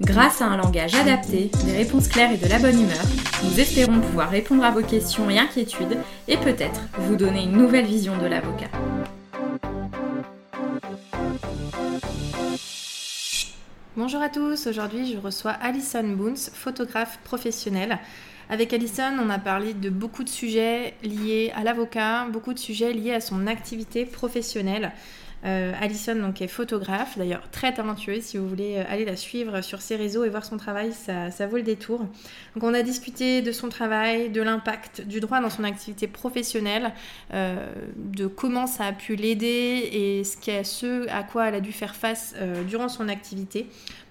Grâce à un langage adapté, des réponses claires et de la bonne humeur, nous espérons pouvoir répondre à vos questions et inquiétudes et peut-être vous donner une nouvelle vision de l'avocat. Bonjour à tous, aujourd'hui je reçois Alison Boons, photographe professionnelle. Avec Alison, on a parlé de beaucoup de sujets liés à l'avocat, beaucoup de sujets liés à son activité professionnelle. Euh, Alison donc, est photographe, d'ailleurs très talentueuse. Si vous voulez euh, aller la suivre sur ses réseaux et voir son travail, ça, vaut le détour. On a discuté de son travail, de l'impact du droit dans son activité professionnelle, euh, de comment ça a pu l'aider et ce à quoi elle a dû faire face durant son activité.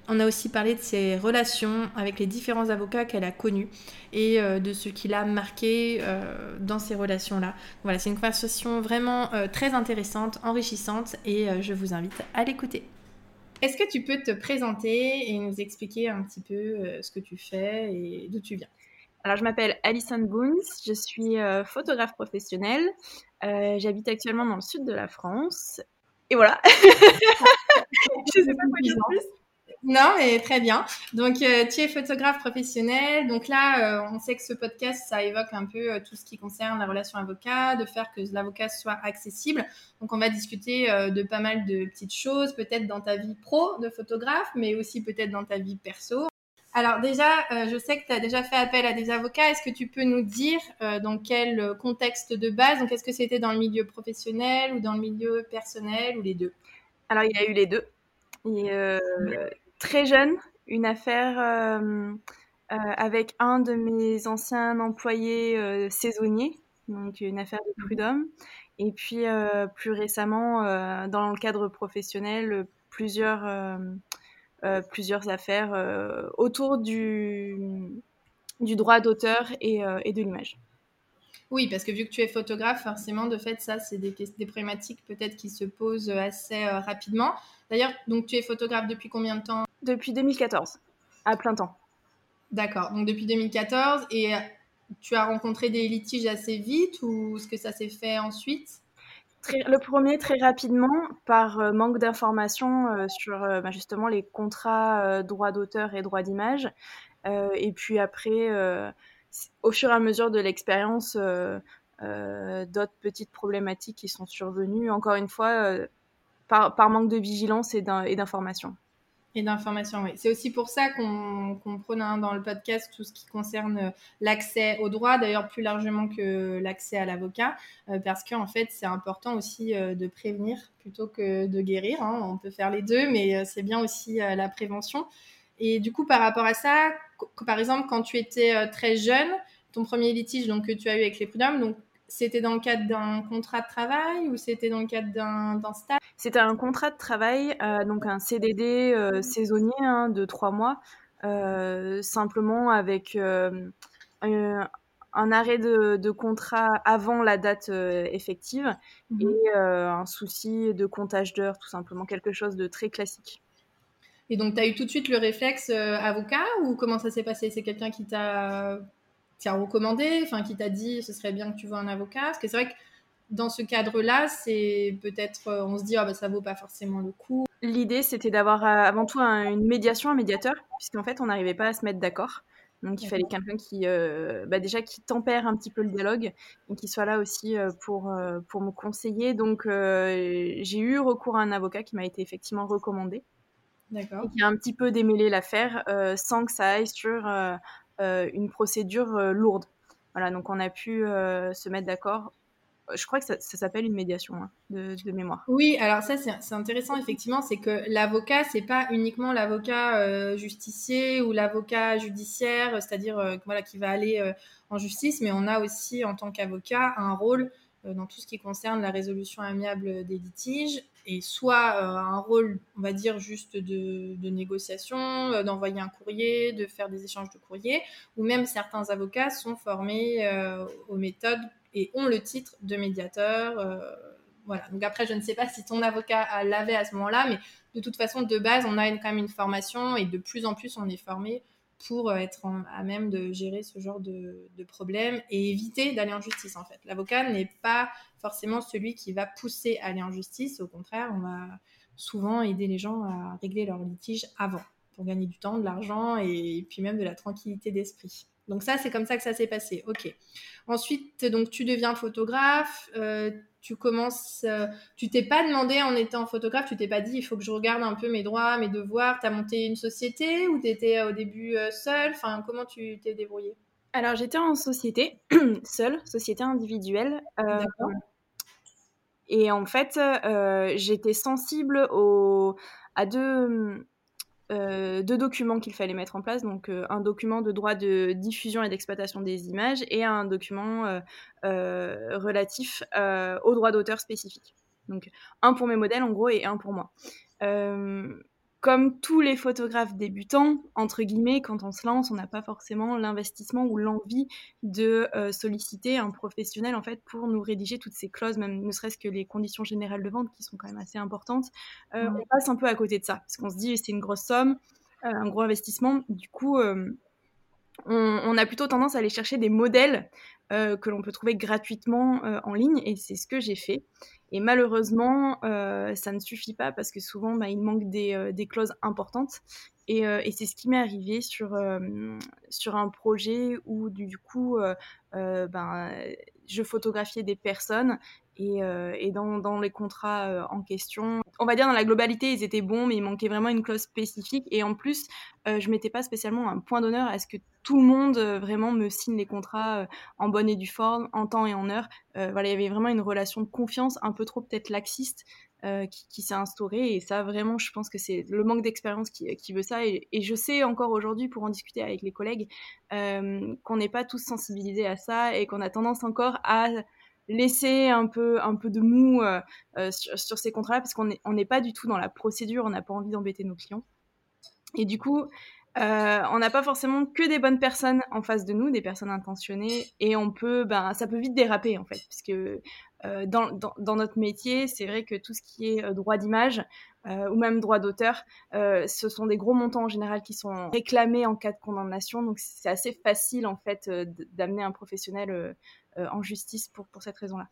On a aussi parlé de ses relations avec les différents avocats qu'elle a connus et euh, de ce qui l'a marqué euh, dans ces relations-là. Voilà, c'est une conversation vraiment euh, très intéressante, enrichissante et je vous invite à l'écouter. Est-ce que tu peux te présenter et nous expliquer un petit peu ce que tu fais et d'où tu viens? Alors, je m'appelle Alison Boons, je suis photographe professionnelle. J'habite actuellement dans le sud de la France. Et voilà. je sais pas quoi dire plus. Non, mais très bien. Donc, euh, tu es photographe professionnel. Donc là, euh, on sait que ce podcast, ça évoque un peu euh, tout ce qui concerne la relation avocat, de faire que l'avocat soit accessible. Donc, on va discuter de pas mal de petites choses, peut-être dans ta vie pro de photographe, mais aussi peut-être dans ta vie perso. Alors déjà, je sais que tu as déjà fait appel à des avocats. Est-ce que tu peux nous dire dans quel contexte de base Donc, est-ce que c'était dans le milieu professionnel ou dans le milieu personnel ou les deux? Alors, il y a eu les deux. Et, très jeune, une affaire euh, euh, avec un de mes anciens employés euh, saisonniers, donc une affaire de prud'homme. Et puis plus récemment, dans le cadre professionnel, plusieurs, plusieurs affaires autour du, du droit d'auteur et, et de l'image. Oui, parce que vu que tu es photographe, forcément, de fait, ça, c'est des, des, problématiques peut-être qui se posent assez rapidement. D'ailleurs, donc tu es photographe depuis combien de temps? Depuis 2014, à plein temps. D'accord, donc depuis 2014, et euh, tu as rencontré des litiges assez vite ou est-ce que ça s'est fait ensuite? Le premier, très rapidement, par euh, manque d'informations euh, sur bah, justement les contrats droit d'auteur et droit d'image. et puis après, au fur et à mesure de l'expérience, d'autres petites problématiques qui sont survenues, encore une fois, par, par, manque de vigilance et d'information. Et d'informations, oui. C'est aussi pour ça qu'on qu prône dans le podcast tout ce qui concerne euh, l'accès au droit, d'ailleurs plus largement que l'accès à l'avocat, euh, parce qu'en fait, c'est important aussi euh, de prévenir plutôt que de guérir. Hein. On peut faire les deux, mais c'est bien aussi la prévention. Et du coup, par rapport à ça, par exemple, quand tu étais très jeune, ton premier litige donc, que tu as eu avec les prud'hommes, donc c'était dans le cadre d'un contrat de travail ou c'était dans le cadre d'un stage? C'était un contrat de travail, euh, donc un CDD euh, saisonnier hein, de trois mois, euh, simplement avec un, arrêt de, contrat avant la date effective mmh. et un souci de comptage d'heures, tout simplement, quelque chose de très classique. Et donc, tu as eu tout de suite le réflexe avocat ou comment ça s'est passé? C'est quelqu'un qui t'a t'a recommandé, enfin qui t'a dit ce serait bien que tu vois un avocat Parce que c'est vrai que dans ce cadre-là, c'est peut-être, euh, on se dit, ah bah, ça vaut pas forcément le coup. L'idée, c'était d'avoir euh, avant tout une médiation, un médiateur, puisqu'en fait, on n'arrivait pas à se mettre d'accord. Donc, il fallait quelqu'un qui, euh, bah, déjà, qui tempère un petit peu le dialogue et qui soit là aussi pour, pour me conseiller. Donc, j'ai eu recours à un avocat qui m'a été effectivement recommandé. D'accord. Et qui a un petit peu démêlé l'affaire sans que ça aille sur une procédure euh, lourde. Voilà, donc on a pu euh, se mettre d'accord je crois que ça, s'appelle une médiation hein, de, mémoire. Oui, alors ça c'est intéressant effectivement, c'est que l'avocat c'est pas uniquement l'avocat justicier ou l'avocat judiciaire, c'est-à-dire voilà qui va aller en justice, mais on a aussi en tant qu'avocat un rôle dans tout ce qui concerne la résolution amiable des litiges et soit un rôle, on va dire, juste de, négociation, d'envoyer un courrier, de faire des échanges de courrier, ou même certains avocats sont formés aux méthodes et ont le titre de médiateur. voilà. Donc après, je ne sais pas si ton avocat l'avait à ce moment-là, mais de toute façon, de base, on a quand même une formation et de plus en plus, on est formé pour euh, être à même de gérer ce genre de, de problème et éviter d'aller en justice en fait. L'avocat n'est pas forcément celui qui va pousser à aller en justice, au contraire, on va souvent aider les gens à régler leurs litiges avant pour gagner du temps, de l'argent et puis même de la tranquillité d'esprit. Donc ça, c'est comme ça que ça s'est passé. Ok. Ensuite, donc tu deviens photographe, euh, tu commences, euh, tu t'es pas demandé en étant photographe, tu t'es pas dit il faut que je regarde un peu mes droits, mes devoirs. Tu as monté une société ou tu étais euh, au début euh, seule? Enfin, comment tu t'es débrouillée? Alors j'étais en société, seule, société individuelle. D'accord. Et en fait, j'étais sensible au, à deux euh, deux documents qu'il fallait mettre en place, donc euh, un document de droit de diffusion et d'exploitation des images et un document euh, relatif aux droits d'auteur spécifiques. Donc un pour mes modèles en gros et un pour moi comme tous les photographes débutants, entre guillemets, quand on se lance, on n'a pas forcément l'investissement ou l'envie de euh, solliciter un professionnel en fait pour nous rédiger toutes ces clauses, même ne serait-ce que les conditions générales de vente qui sont quand même assez importantes. Euh, on passe un peu à côté de ça parce qu'on se dit c'est une grosse somme, euh, un gros investissement. Du coup, on, a plutôt tendance à aller chercher des modèles que l'on peut trouver gratuitement en ligne et c'est ce que j'ai fait. Et malheureusement, euh, ça ne suffit pas parce que souvent, bah, il manque des, euh, clauses importantes. Et, euh, et c'est ce qui m'est arrivé sur, sur un projet où, du, coup, ben, je photographiais des personnes et, et dans, dans, les contrats en question, on va dire dans la globalité, ils étaient bons, mais il manquait vraiment une clause spécifique. Et en plus, je mettais pas spécialement un point d'honneur à ce que tout le monde vraiment me signe les contrats en bonne et due forme, en temps et en heure. voilà, il y avait vraiment une relation de confiance un peu trop peut-être laxiste euh, qui, s'est instauré. Et ça, vraiment, je pense que c'est le manque d'expérience qui, veut ça. Et, je sais encore aujourd'hui, pour en discuter avec les collègues, euh, qu'on n'est pas tous sensibilisés à ça et qu'on a tendance encore à laisser un peu, un peu de mou euh, sur, ces contrats parce qu'on n'est pas du tout dans la procédure, on n'a pas envie d'embêter nos clients. Et du coup, on n'a pas forcément que des bonnes personnes en face de nous, des personnes intentionnées, et on peut, ben, ça peut vite déraper en fait, puisque euh, dans, dans, notre métier, c'est vrai que tout ce qui est euh, droit d'image euh, ou même droit d'auteur, ce sont des gros montants en général qui sont réclamés en cas de condamnation. Donc c'est assez facile en fait d'amener un professionnel en justice pour, pour cette raison-là.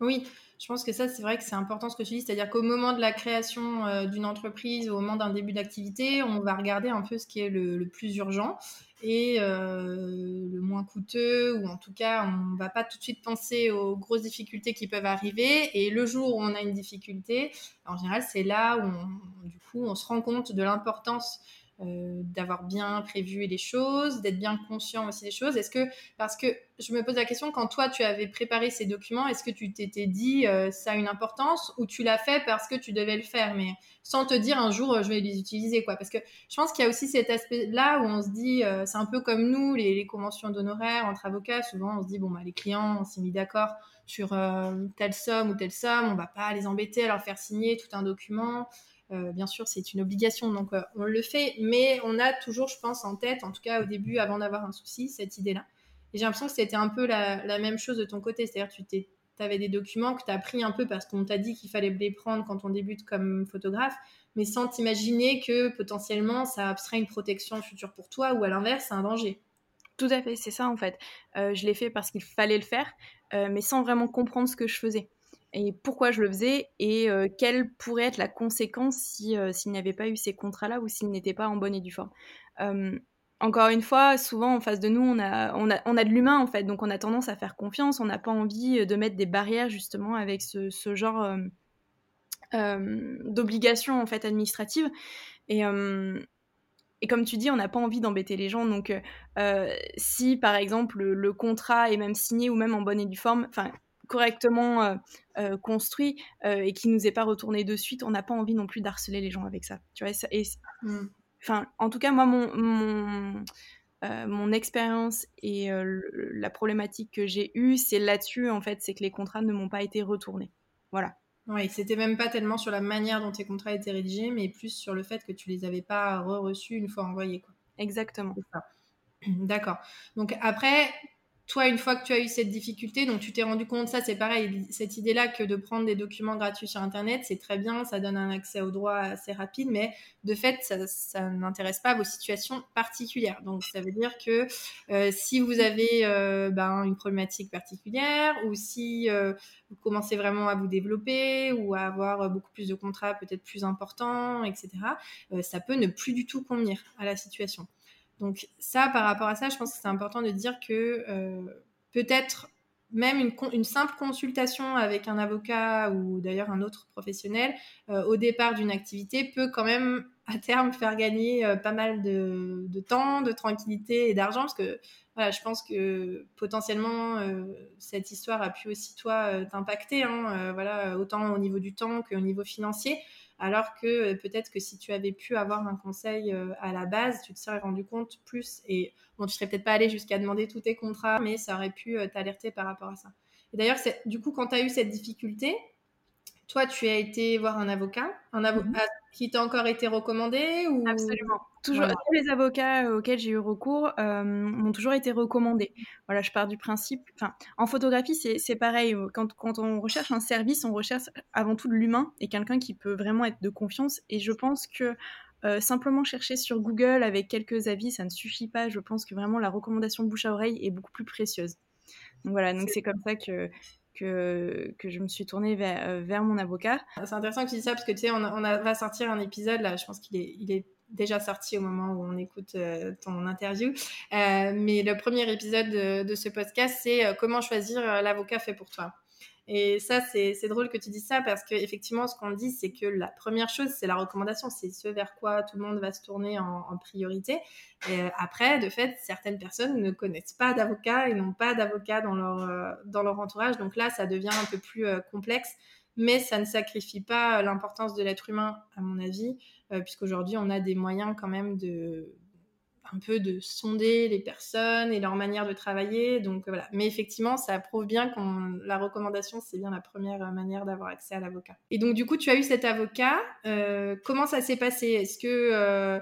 Oui, je pense que ça, c'est vrai que c'est important ce que tu dis, c'est-à-dire qu'au moment de la création d'une entreprise, au moment d'un début d'activité, on va regarder un peu ce qui est le, le plus urgent et euh, le moins coûteux, ou en tout cas, on ne va pas tout de suite penser aux grosses difficultés qui peuvent arriver. Et le jour où on a une difficulté, en général, c'est là où du coup, on se rend compte de l'importance euh, d'avoir bien prévu les choses, d'être bien conscient aussi des choses. Est-ce que, parce que je me pose la question, quand toi tu avais préparé ces documents, est-ce que tu t'étais dit euh, ça a une importance ou tu l'as fait parce que tu devais le faire, mais sans te dire un jour je vais les utiliser quoi? Parce que je pense qu'il y a aussi cet aspect-là où on se dit, euh, c'est un peu comme nous, les, conventions d'honoraires entre avocats, souvent on se dit, bon, bah, les clients, on s'est mis d'accord sur telle somme ou telle somme, on va pas les embêter à leur faire signer tout un document. Euh, bien sûr, c'est une obligation, donc euh, on le fait, mais on a toujours, je pense, en tête, en tout cas au début, avant d'avoir un souci, cette idée-là. Et j'ai l'impression que c'était un peu la, même chose de ton côté, c'est-à-dire tu avais des documents que tu as pris un peu parce qu'on t'a dit qu'il fallait les prendre quand on débute comme photographe, mais sans t'imaginer que potentiellement ça serait une protection future pour toi ou à l'inverse, c'est un danger. Tout à fait, c'est ça en fait. Euh, je l'ai fait parce qu'il fallait le faire, mais sans vraiment comprendre ce que je faisais et pourquoi je le faisais et euh, quelle pourrait être la conséquence si, euh, s'il n'y avait pas eu ces contrats-là ou s'il n'était pas en bonne et due forme. Euh, encore une fois, souvent en face de nous, on a, de l'humain en fait, donc on a tendance à faire confiance, on n'a pas envie de mettre des barrières justement avec ce, genre d'obligations en fait administratives. Et, et comme tu dis, on n'a pas envie d'embêter les gens. Donc, si par exemple le, le, contrat est même signé ou même en bonne et due forme, enfin, correctement euh, euh, construit euh, et qui nous est pas retourné de suite, on n'a pas envie non plus d'harceler les gens avec ça. Tu vois, et, mm. en tout cas, moi, mon, mon expérience et la problématique que j'ai eue, c'est là-dessus, en fait, c'est que les contrats ne m'ont pas été retournés. Voilà. Oui, c'était même pas tellement sur la manière dont tes contrats étaient rédigés, mais plus sur le fait que tu les avais pas re-reçus une fois envoyés. Quoi. Exactement. D'accord. Donc après, toi, une fois que tu as eu cette difficulté, donc tu t'es rendu compte, ça c'est pareil, cette idée-là que de prendre des documents gratuits sur Internet, c'est très bien, ça donne un accès au droit assez rapide, mais de fait, ça, n'intéresse pas vos situations particulières. Donc ça veut dire que euh, si vous avez euh, ben, une problématique particulière, ou si euh, vous commencez vraiment à vous développer, ou à avoir beaucoup plus de contrats peut-être plus importants, etc., ça peut ne plus du tout convenir à la situation. Donc ça, par rapport à ça, je pense que c'est important de dire que euh, peut-être même une, simple consultation avec un avocat ou d'ailleurs un autre professionnel euh, au départ d'une activité peut quand même à terme faire gagner euh, pas mal de, temps, de tranquillité et d'argent parce que voilà, je pense que potentiellement cette histoire a pu aussi toi t'impacter, hein, voilà, autant au niveau du temps qu'au niveau financier. Alors que euh, peut-être que si tu avais pu avoir un conseil euh, à la base, tu te serais rendu compte plus. Et bon, tu serais peut-être pas allé jusqu'à demander tous tes contrats, mais ça aurait pu euh, t'alerter par rapport à ça. Et d'ailleurs, du coup, quand tu as eu cette difficulté, toi, tu as été voir un avocat, un avocat mhm. qui t'a encore été recommandé ou... Absolument. Toujours, Tous les avocats auxquels j'ai eu recours euh, m'ont toujours été recommandés. Voilà, je pars du principe. Enfin, en photographie, c'est pareil. Quand, quand, on recherche un service, on recherche avant tout de l'humain et quelqu'un qui peut vraiment être de confiance. Et je pense que euh, simplement chercher sur Google avec quelques avis, ça ne suffit pas. Je pense que vraiment la recommandation bouche à oreille est beaucoup plus précieuse. Donc voilà, donc c'est comme ça que que, je me suis tournée vers, euh, vers mon avocat. C'est intéressant que tu dis ça parce que tu sais, on, va sortir un épisode là, je pense qu'il est, déjà sorti au moment où on écoute euh, ton interview. Euh, mais le premier épisode de, de ce podcast, c'est comment choisir l'avocat fait pour toi. Et ça, c'est drôle que tu dises ça parce qu'effectivement, ce qu'on dit, c'est que la première chose, c'est la recommandation. C'est ce vers quoi tout le monde va se tourner en, priorité. Et euh, après, de fait, certaines personnes ne connaissent pas d'avocat et n'ont pas d'avocat dans leur, euh, dans leur entourage. Donc là, ça devient un peu plus euh, complexe. Mais ça ne sacrifie pas l'importance de l'être humain, à mon avis, puisqu'aujourd'hui, on a des moyens quand même de, un peu de sonder les personnes et leur manière de travailler. Donc voilà. Mais effectivement, ça prouve bien que la recommandation, c'est bien la première manière d'avoir accès à l'avocat. Et donc du coup, tu as eu cet avocat. Euh, comment ça s'est passé? Est-ce que euh,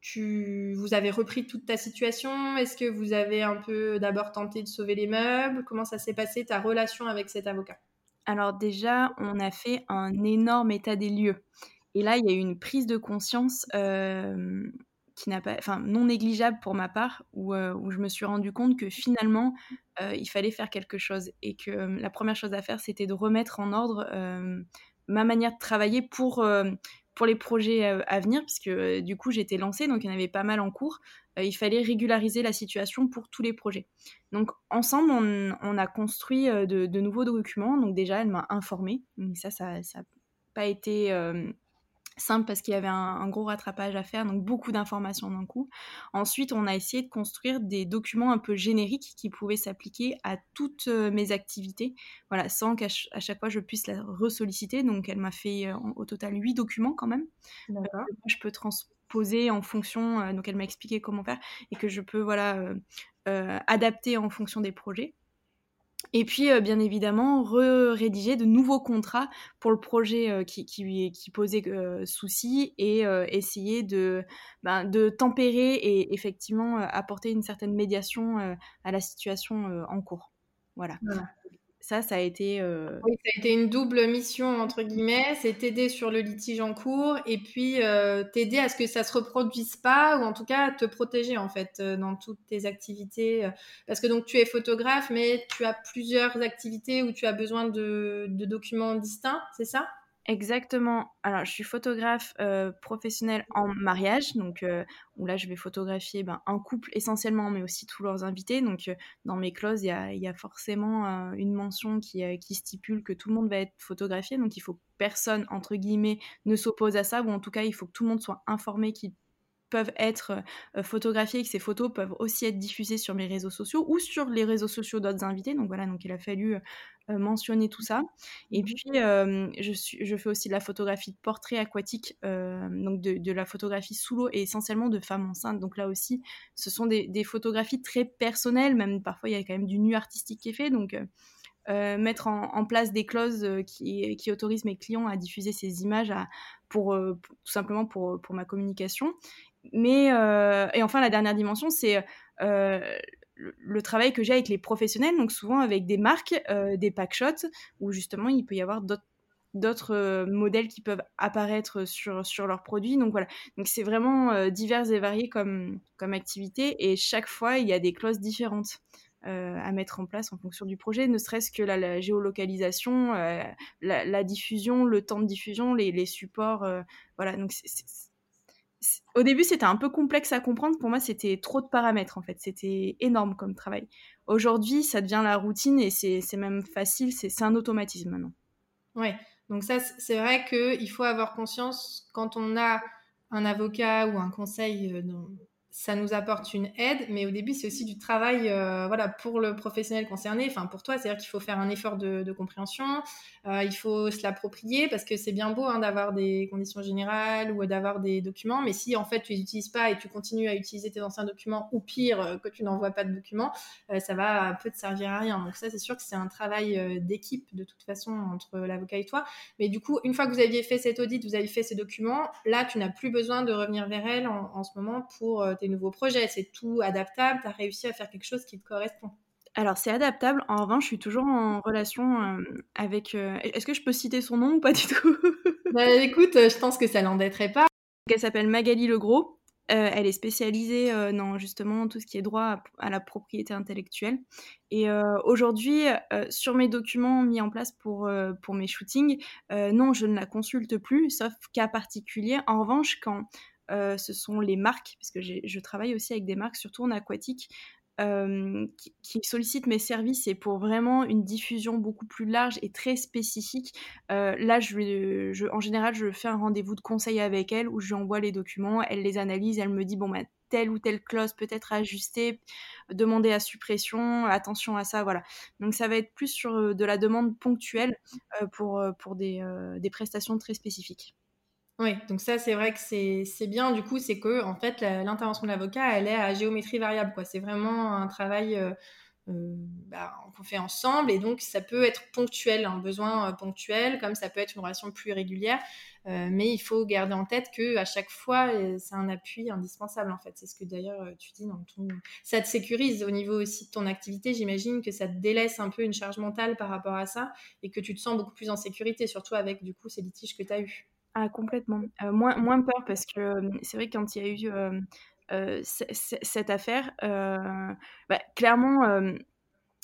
tu, vous avez repris toute ta situation? Est-ce que vous avez un peu d'abord tenté de sauver les meubles? Comment ça s'est passé ta relation avec cet avocat? Alors déjà, on a fait un énorme état des lieux. Et là, il y a eu une prise de conscience euh, qui n'a pas, enfin non négligeable pour ma part, où, euh, où, je me suis rendu compte que finalement euh, il fallait faire quelque chose et que euh, la première chose à faire c'était de remettre en ordre ma manière de travailler pour pour les projets à venir, puisque du coup j'étais lancée, donc il y en avait pas mal en cours. il fallait régulariser la situation pour tous les projets. Donc ensemble, on, a construit de, nouveaux documents. Donc déjà, elle m'a informée. Donc ça, ça n'a pas été simple parce qu'il y avait un, gros rattrapage à faire, donc beaucoup d'informations d'un coup. Ensuite, on a essayé de construire des documents un peu génériques qui pouvaient s'appliquer à toutes euh, mes activités, voilà, sans qu'à chaque fois je puisse la ressolliciter. Donc, elle m'a fait euh, au total huit documents quand même. D'accord. Euh, je peux transposer en fonction, donc elle m'a expliqué comment faire et que je peux voilà adapter en fonction des projets. Et puis, euh, bien évidemment, rédiger de nouveaux contrats pour le projet euh, qui, posait euh, souci et essayer de, ben, de tempérer et effectivement apporter une certaine médiation à la situation en cours. Voilà ça, ça a été. Euh, oui, ça a été une double mission, entre guillemets. C'est t'aider sur le litige en cours et puis euh, t'aider à ce que ça se reproduise pas ou en tout cas te protéger, en fait, euh, dans toutes tes activités. Parce que donc, tu es photographe, mais tu as plusieurs activités où tu as besoin de documents distincts, c'est ça? Exactement. Alors, je suis photographe euh, professionnelle en mariage, donc euh, où là, je vais photographier ben, un couple essentiellement, mais aussi tous leurs invités. Donc, euh, dans mes clauses, il y a, forcément une mention qui, qui, stipule que tout le monde va être photographié. Donc, il faut que personne, entre guillemets, ne s'oppose à ça, ou en tout cas, il faut que tout le monde soit informé qu'ils peuvent être photographiées et que ces photos peuvent aussi être diffusées sur mes réseaux sociaux ou sur les réseaux sociaux d'autres invités. Donc voilà, donc il a fallu mentionner tout ça. Et puis, je, suis, je fais aussi de la photographie de portrait aquatique, donc de, la photographie sous l'eau et essentiellement de femmes enceintes. Donc là aussi, ce sont des, photographies très personnelles, même parfois il y a quand même du nu artistique qui est fait. Donc euh, mettre en, place des clauses euh, qui, autorisent mes clients à diffuser ces images pour, euh, tout simplement pour, ma communication. Mais, et enfin, la dernière dimension, c'est le, travail que j'ai avec les professionnels, donc souvent avec des marques, des packshots, où justement il peut y avoir d'autres modèles qui peuvent apparaître sur, sur leurs produits. Donc voilà, donc c'est vraiment divers et varié comme, comme activité et chaque fois il y a des clauses différentes. Euh, à mettre en place en fonction du projet, ne serait-ce que la, géolocalisation, euh, la, diffusion, le temps de diffusion, les, supports. Euh, voilà, donc au début, c'était un peu complexe à comprendre. Pour moi, c'était trop de paramètres, en fait. C'était énorme comme travail. Aujourd'hui, ça devient la routine et c'est même facile. C'est un automatisme maintenant. Ouais. Donc ça, c'est vrai qu'il faut avoir conscience quand on a un avocat ou un conseil dans, ça nous apporte une aide, mais au début, c'est aussi du travail euh, voilà, pour le professionnel concerné, enfin pour toi, c'est-à-dire qu'il faut faire un effort de, compréhension, euh, il faut se l'approprier, parce que c'est bien beau hein, d'avoir des conditions générales ou d'avoir des documents, mais si en fait tu les utilises pas et tu continues à utiliser tes anciens documents, ou pire, euh, que tu n'envoies pas de documents, ça va peu te servir à rien. Donc ça, c'est sûr que c'est un travail d'équipe de toute façon entre l'avocat et toi. Mais du coup, une fois que vous aviez fait cet audit, vous avez fait ces documents, là, tu n'as plus besoin de revenir vers elle en, en ce moment pour tes nouveaux projets. C'est tout adaptable. Tu as réussi à faire quelque chose qui te correspond. Alors, c'est adaptable. En revanche, je suis toujours en relation euh, avec. Euh, est-ce que je peux citer son nom ou pas du tout? Bah, Écoute, euh, je pense que ça l'embêterait pas. Elle s'appelle Magali Legros. elle est spécialisée dans justement tout ce qui est droit à, la propriété intellectuelle. Et aujourd'hui, sur mes documents mis en place pour, pour mes shootings, non, je ne la consulte plus, sauf cas particulier. En revanche, quand euh, ce sont les marques, puisque je travaille aussi avec des marques, surtout en aquatique, euh, qui, sollicitent mes services et pour vraiment une diffusion beaucoup plus large et très spécifique. Euh, là, en général, je fais un rendez-vous de conseil avec elle où je lui envoie les documents, elle les analyse, elle me dit bon bah telle ou telle clause peut être ajustée, demander à suppression, attention à ça, voilà. Donc ça va être plus sur de la demande ponctuelle pour, des prestations très spécifiques. Oui, donc ça c'est vrai que c'est bien du coup, c'est que en fait l'intervention de l'avocat elle est à géométrie variable. C'est vraiment un travail euh, euh, bah, qu'on fait ensemble et donc ça peut être ponctuel, un besoin euh, ponctuel, comme ça peut être une relation plus régulière, mais il faut garder en tête que à chaque fois c'est un appui indispensable en fait. C'est ce que d'ailleurs tu dis dans ton, ça te sécurise au niveau aussi de ton activité. J'imagine que ça te délaisse un peu une charge mentale par rapport à ça et que tu te sens beaucoup plus en sécurité, surtout avec du coup ces litiges que tu as eu. Ah, complètement. Euh, moins, peur parce que c'est vrai que quand il y a eu cette affaire, bah, clairement,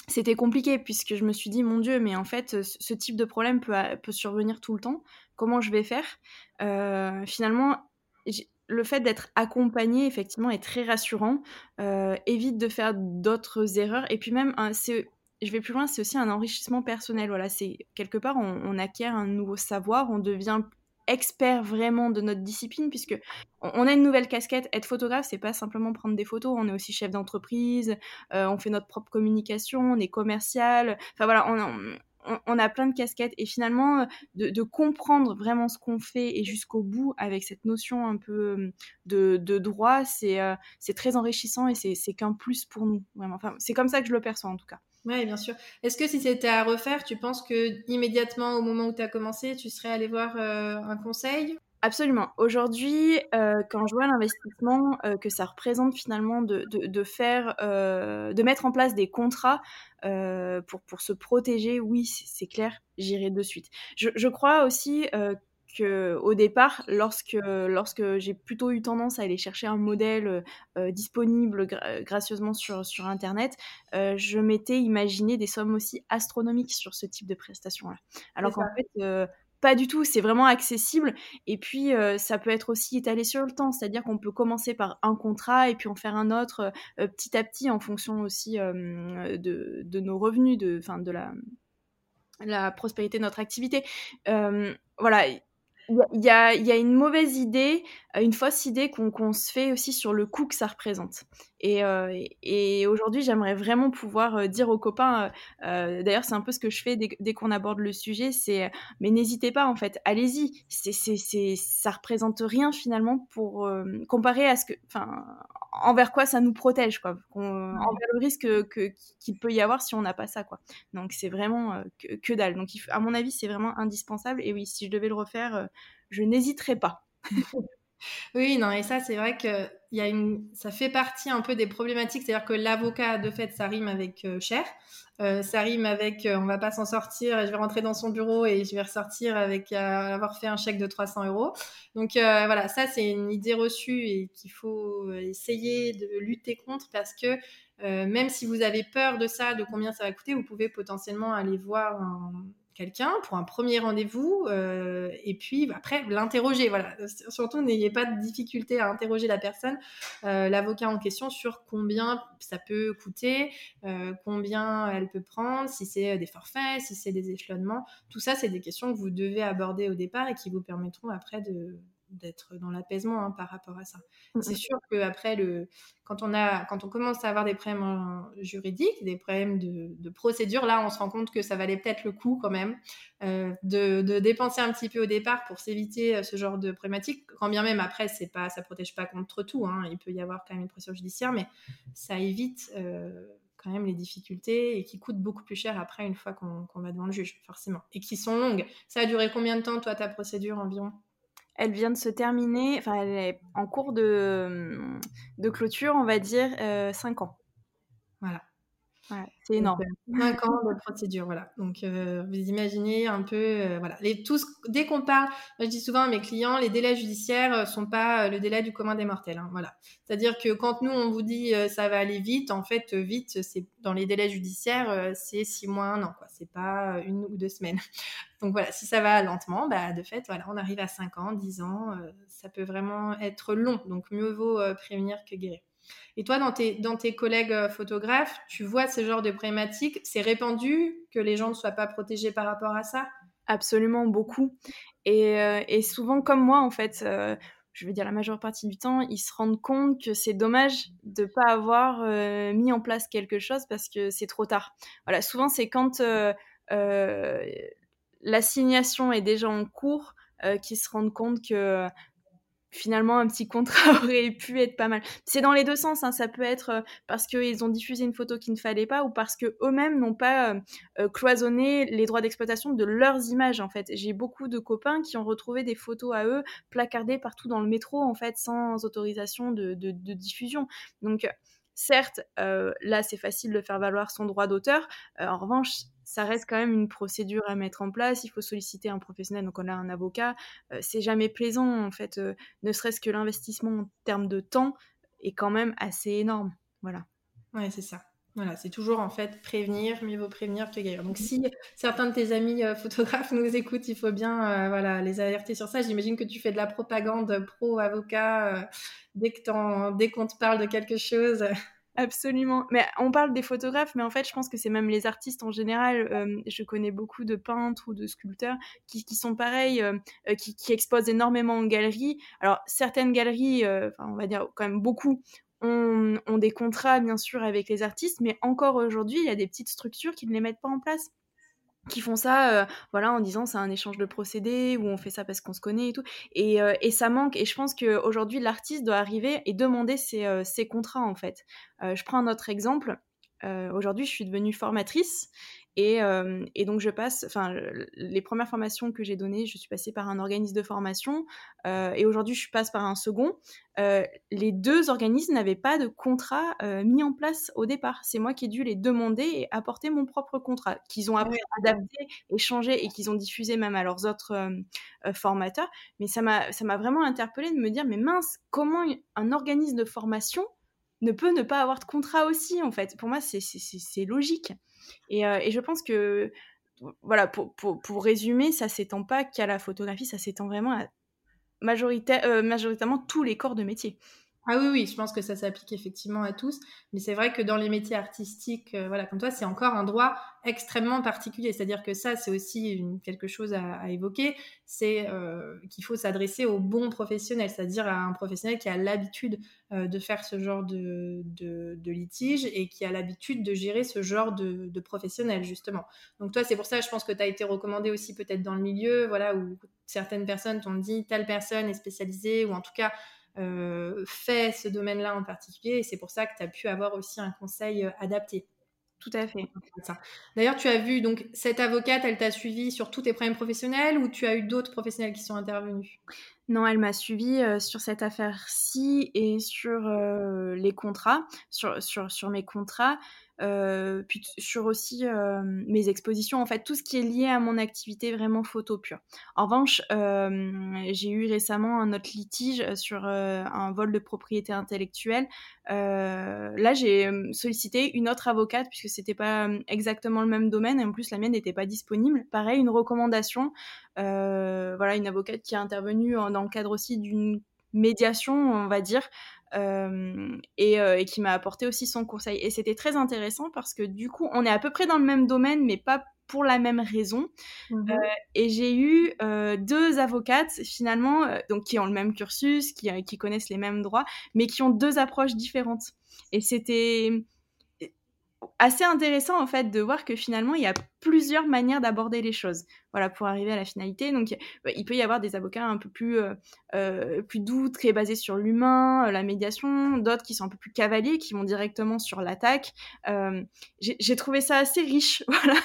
c'était compliqué puisque je me suis dit, mon Dieu, mais en fait, ce type de problème peut, survenir tout le temps. Comment je vais faire? Finalement, le fait d'être accompagné, effectivement, est très rassurant, évite de faire d'autres erreurs. Et puis même, je vais plus loin, c'est aussi un enrichissement personnel. Voilà, c'est quelque part, on, acquiert un nouveau savoir, on devient expert vraiment de notre discipline puisque on a une nouvelle casquette. Être photographe c'est pas simplement prendre des photos. On est aussi chef d'entreprise euh, on fait notre propre communication on est commercial. Enfin voilà on, a plein de casquettes. Et finalement de, comprendre vraiment ce qu'on fait et jusqu'au bout avec cette notion un peu de, droit c'est euh, c'est très enrichissant et c'est qu'un plus pour nous enfin c'est comme ça que je le perçois en tout cas oui, bien sûr. Est-ce que si c'était à refaire, tu penses que immédiatement au moment où tu as commencé, tu serais allé voir euh, un conseil? Absolument. Aujourd'hui, euh, quand je vois l'investissement euh, que ça représente finalement de, faire, de mettre en place des contrats pour, se protéger, oui, c'est clair, j'irai de suite. Je crois aussi au départ, lorsque, lorsque j'ai plutôt eu tendance à aller chercher un modèle euh, euh, disponible gracieusement sur, sur Internet, euh, je m'étais imaginé des sommes aussi astronomiques sur ce type de prestations-là. Alors qu'en fait, pas du tout, c'est vraiment accessible. Et puis, ça peut être aussi étalé sur le temps, c'est-à-dire qu'on peut commencer par un contrat et puis en faire un autre petit à petit en fonction aussi de, de, nos revenus, de, de la, la prospérité de notre activité. voilà il y, a, une mauvaise idée, euh, une fausse idée qu'on se fait aussi sur le coût que ça représente. Et, euh, et aujourd'hui, j'aimerais vraiment pouvoir euh, dire aux copains, d'ailleurs c'est un peu ce que je fais dès, qu'on aborde le sujet, c'est mais n'hésitez pas en fait, allez-y, c'est, c'est, ça représente rien finalement pour comparer à ce que, enfin, envers quoi ça nous protège, quoi, envers le risque que, qu'il peut y avoir si on n'a pas ça, quoi. Donc c'est vraiment que, que, dalle. Donc à mon avis, c'est vraiment indispensable. Et oui, si je devais le refaire, je n'hésiterai pas. oui, non, et ça, c'est vrai que y a une... ça fait partie un peu des problématiques. C'est-à-dire que l'avocat, de fait, ça rime avec euh, cher. Euh, ça rime avec euh, on va pas s'en sortir je vais rentrer dans son bureau et je vais ressortir avec avoir fait un chèque de 300 euros. Donc voilà, ça, c'est une idée reçue et qu'il faut essayer de lutter contre parce que même si vous avez peur de ça, de combien ça va coûter, vous pouvez potentiellement aller voir un quelqu'un pour un premier rendez-vous euh, et puis après l'interroger. Voilà, surtout n'ayez pas de difficulté à interroger la personne, euh, l'avocat en question sur combien ça peut coûter, euh, combien elle peut prendre, si c'est des forfaits, si c'est des échelonnements. Tout ça, c'est des questions que vous devez aborder au départ et qui vous permettront après de, d'être dans l'apaisement hein, par rapport à ça. Mmh c'est sûr que après le, quand on a, quand on commence à avoir des problèmes juridiques, des problèmes de, procédure, là, on se rend compte que ça valait peut-être le coup quand même euh, de, dépenser un petit peu au départ pour s'éviter euh, ce genre de problématique. Quand bien même après, c'est pas, ça protège pas contre tout. Hein. il peut y avoir quand même une procédure judiciaire, mais ça évite. Euh, quand même les difficultés et qui coûtent beaucoup plus cher après une fois qu'on va devant le juge, forcément. Et qui sont longues. Ça a duré combien de temps, toi, ta procédure environ? Elle vient de se terminer, enfin elle est en cours de, de clôture, on va dire, euh, 5 ans. Voilà c'est énorme. 5 ans de procédure, voilà. Donc, euh, vous imaginez un peu, euh, voilà. Les, tous, dès qu'on parle, je dis souvent à mes clients, les délais judiciaires euh, sont pas le délai du commun des mortels, hein, voilà. C'est-à-dire que quand nous, on vous dit ça va aller vite, en fait, vite, c'est dans les délais judiciaires, c'est 6 mois, un an, quoi. C'est pas une ou deux semaines. Donc voilà, si ça va lentement, bah, de fait, voilà, on arrive à 5 ans, 10 ans, ça peut vraiment être long. Donc, mieux vaut prévenir que guérir. Et toi, dans tes, dans tes collègues euh, photographes, tu vois ce genre de problématiques C'est répandu que les gens ne soient pas protégés par rapport à ça? Absolument, beaucoup. Et, euh, et, souvent, comme moi, en fait, euh, je veux dire la majeure partie du temps, ils se rendent compte que c'est dommage de ne pas avoir mis en place quelque chose parce que c'est trop tard. Voilà, souvent, c'est quand l'assignation est déjà en cours qu'ils se rendent compte que finalement un petit contrat aurait pu être pas mal. C'est dans les deux sens, hein. ça peut être euh, parce qu'ils ont diffusé une photo qu'il ne fallait pas ou parce que eux-mêmes n'ont pas euh, euh, cloisonné les droits d'exploitation de leurs images en fait. J'ai beaucoup de copains qui ont retrouvé des photos à eux placardées partout dans le métro en fait sans autorisation de, diffusion. Donc certes, là c'est facile de faire valoir son droit d'auteur. en revanche, ça reste quand même une procédure à mettre en place. Il faut solliciter un professionnel, donc on a un avocat. Euh, c'est jamais plaisant, en fait, euh, ne serait-ce que l'investissement en termes de temps est quand même assez énorme. Voilà. Ouais, c'est ça. Voilà, c'est toujours en fait prévenir, mieux vaut prévenir que guérir. Donc si certains de tes amis euh, photographes nous écoutent, il faut bien voilà, les alerter sur ça. J'imagine que tu fais de la propagande pro-avocat dès qu'on te parle de quelque chose. Absolument. Mais on parle des photographes, mais en fait, je pense que c'est même les artistes en général. Euh, je connais beaucoup de peintres ou de sculpteurs qui, sont pareils, euh, euh, qui, exposent énormément en galerie. Alors, certaines galeries, on va dire quand même beaucoup, ont, des contrats, bien sûr, avec les artistes, mais encore aujourd'hui, il y a des petites structures qui ne les mettent pas en place qui font ça euh, voilà en disant c'est un échange de procédés ou on fait ça parce qu'on se connaît et tout. Et, euh, et ça manque. Et je pense qu'aujourd'hui l'artiste doit arriver et demander ses, euh, ses contrats en fait. Je prends un autre exemple. Aujourd'hui je suis devenue formatrice euh, et, donc je passe, enfin les premières formations que j'ai données, je suis passée par un organisme de formation euh, et aujourd'hui je passe par un second. Euh, les deux organismes n'avaient pas de contrat mis en place au départ. C'est moi qui ai dû les demander et apporter mon propre contrat, qu'ils ont après adapté, échangé et qu'ils ont diffusé même à leurs autres formateurs. Mais ça m'a vraiment interpellée de me dire mais mince, comment un organisme de formation ne peut ne pas avoir de contrat aussi en fait? Pour moi c'est logique. Euh, et, je pense que, voilà, pour, pour, résumer, ça s'étend pas qu'à la photographie, ça s'étend vraiment à euh, majoritairement tous les corps de métier. Ah oui, oui, je pense que ça s'applique effectivement à tous. Mais c'est vrai que dans les métiers artistiques, euh, voilà, comme toi, c'est encore un droit extrêmement particulier. C'est-à-dire que ça, c'est aussi quelque chose à, évoquer. C'est euh, qu'il faut s'adresser au bon professionnel, c'est-à-dire à un professionnel qui a l'habitude euh, de faire ce genre de, litige et qui a l'habitude de gérer ce genre de, de professionnel, justement. Donc toi, c'est pour ça, je pense que tu as été recommandé aussi peut-être dans le milieu, voilà, où certaines personnes t'ont dit telle personne est spécialisée, ou en tout cas fait ce domaine-là en particulier. Et c'est pour ça que tu as pu avoir aussi un conseil euh, adapté. Tout à fait. D'ailleurs, tu as vu, donc, cette avocate, elle t'a suivi sur tous tes problèmes professionnels ou tu as eu d'autres professionnels qui sont intervenus? Non, elle m'a suivi euh, sur cette affaire-ci et sur les contrats, sur, sur, sur mes contrats. Euh, puis sur aussi euh, mes expositions, en fait, tout ce qui est lié à mon activité vraiment photo pure. En revanche, euh, j'ai eu récemment un autre litige sur un vol de propriété intellectuelle. là, j'ai sollicité une autre avocate puisque c'était pas exactement le même domaine et en plus la mienne n'était pas disponible. Pareil, une recommandation. voilà, une avocate qui est intervenue dans le cadre aussi d'une médiation, on va dire, euh, euh, et, qui m'a apporté aussi son conseil. Et c'était très intéressant parce que du coup, on est à peu près dans le même domaine, mais pas pour la même raison. Mmh euh, et j'ai eu deux avocates finalement, donc qui ont le même cursus, qui, qui connaissent les mêmes droits, mais qui ont deux approches différentes. Et c'était assez intéressant en fait de voir que finalement il y a plusieurs manières d'aborder les choses. Voilà pour arriver à la finalité donc bah, il peut y avoir des avocats un peu plus euh, euh, plus doux très basés sur l'humain euh, la médiation d'autres qui sont un peu plus cavaliers qui vont directement sur l'attaque. J'ai trouvé ça assez riche voilà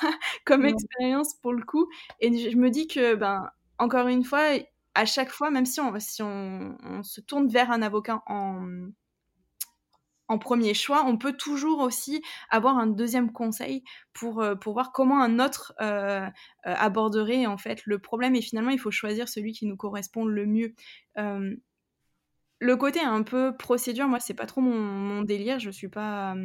comme expérience pour le coup. Et je me dis que ben encore une fois à chaque fois même si on si on se tourne vers un avocat en en premier choix, on peut toujours aussi avoir un deuxième conseil pour, euh, voir comment un autre euh, euh, aborderait en fait le problème. Et finalement, il faut choisir celui qui nous correspond le mieux. le côté un peu procédure, moi, c'est pas trop mon, mon, délire. Je suis pas